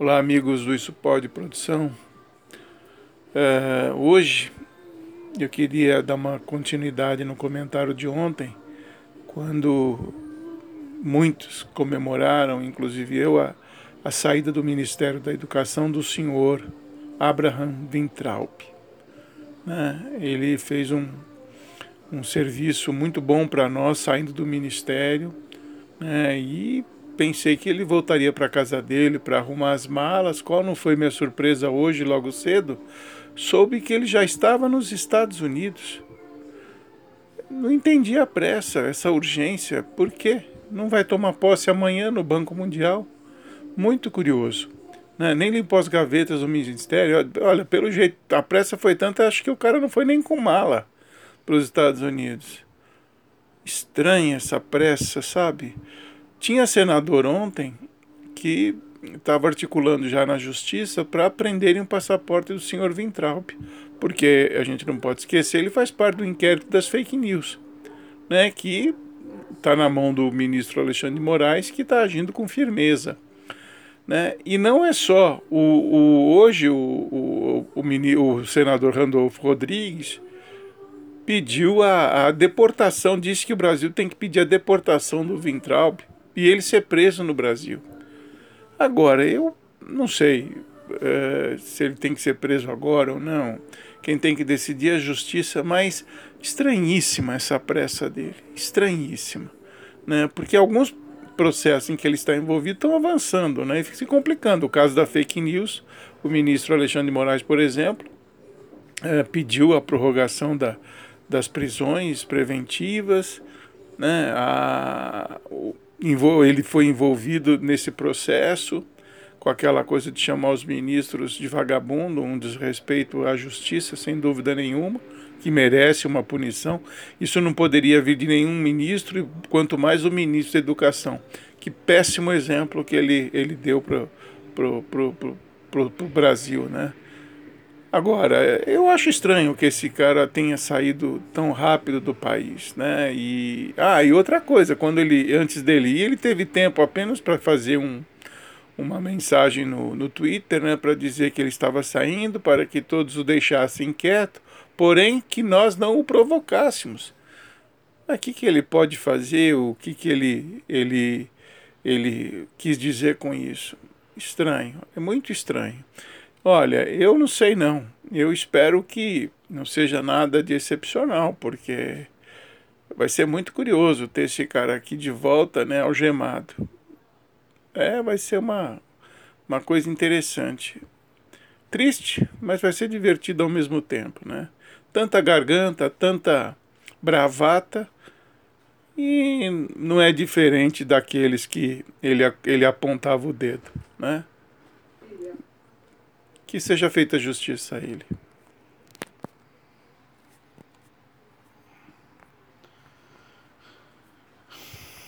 Olá, amigos do Isso Pode Produção. É, hoje eu queria dar uma continuidade no comentário de ontem, quando muitos comemoraram, inclusive eu, a, a saída do Ministério da Educação do senhor Abraham Weintraub. Né? Ele fez um, um serviço muito bom para nós saindo do ministério né? e pensei que ele voltaria para a casa dele para arrumar as malas. Qual não foi minha surpresa hoje, logo cedo? Soube que ele já estava nos Estados Unidos. Não entendi a pressa, essa urgência. Por quê? Não vai tomar posse amanhã no Banco Mundial? Muito curioso. Né? Nem limpou as gavetas do ministério. Olha, pelo jeito, a pressa foi tanta, acho que o cara não foi nem com mala para os Estados Unidos. Estranha essa pressa, sabe? Tinha senador ontem que estava articulando já na justiça para prenderem o passaporte do senhor Vintraub, porque a gente não pode esquecer, ele faz parte do inquérito das fake news, né, que está na mão do ministro Alexandre de Moraes, que está agindo com firmeza. Né? E não é só. O, o hoje o, o, o, o senador Randolfo Rodrigues pediu a, a deportação, disse que o Brasil tem que pedir a deportação do Vintraub e ele ser preso no Brasil. Agora, eu não sei é, se ele tem que ser preso agora ou não. Quem tem que decidir é a justiça, mas estranhíssima essa pressa dele, estranhíssima. Né? Porque alguns processos em que ele está envolvido estão avançando né? e se complicando. O caso da fake news, o ministro Alexandre de Moraes, por exemplo, é, pediu a prorrogação da, das prisões preventivas, né? a, ele foi envolvido nesse processo com aquela coisa de chamar os ministros de vagabundo, um desrespeito à justiça, sem dúvida nenhuma, que merece uma punição. Isso não poderia vir de nenhum ministro, quanto mais o ministro da Educação. Que péssimo exemplo que ele, ele deu para o Brasil, né? Agora, eu acho estranho que esse cara tenha saído tão rápido do país, né? E ah, e outra coisa, quando ele antes dele ir, ele teve tempo apenas para fazer um, uma mensagem no, no Twitter, né, para dizer que ele estava saindo, para que todos o deixassem quieto, porém que nós não o provocássemos. O que, que ele pode fazer? O que, que ele, ele, ele quis dizer com isso? Estranho, é muito estranho. Olha, eu não sei não. Eu espero que não seja nada de excepcional, porque vai ser muito curioso ter esse cara aqui de volta, né, algemado. É, vai ser uma, uma coisa interessante. Triste, mas vai ser divertido ao mesmo tempo, né? Tanta garganta, tanta bravata, e não é diferente daqueles que ele, ele apontava o dedo, né? Que seja feita justiça a ele.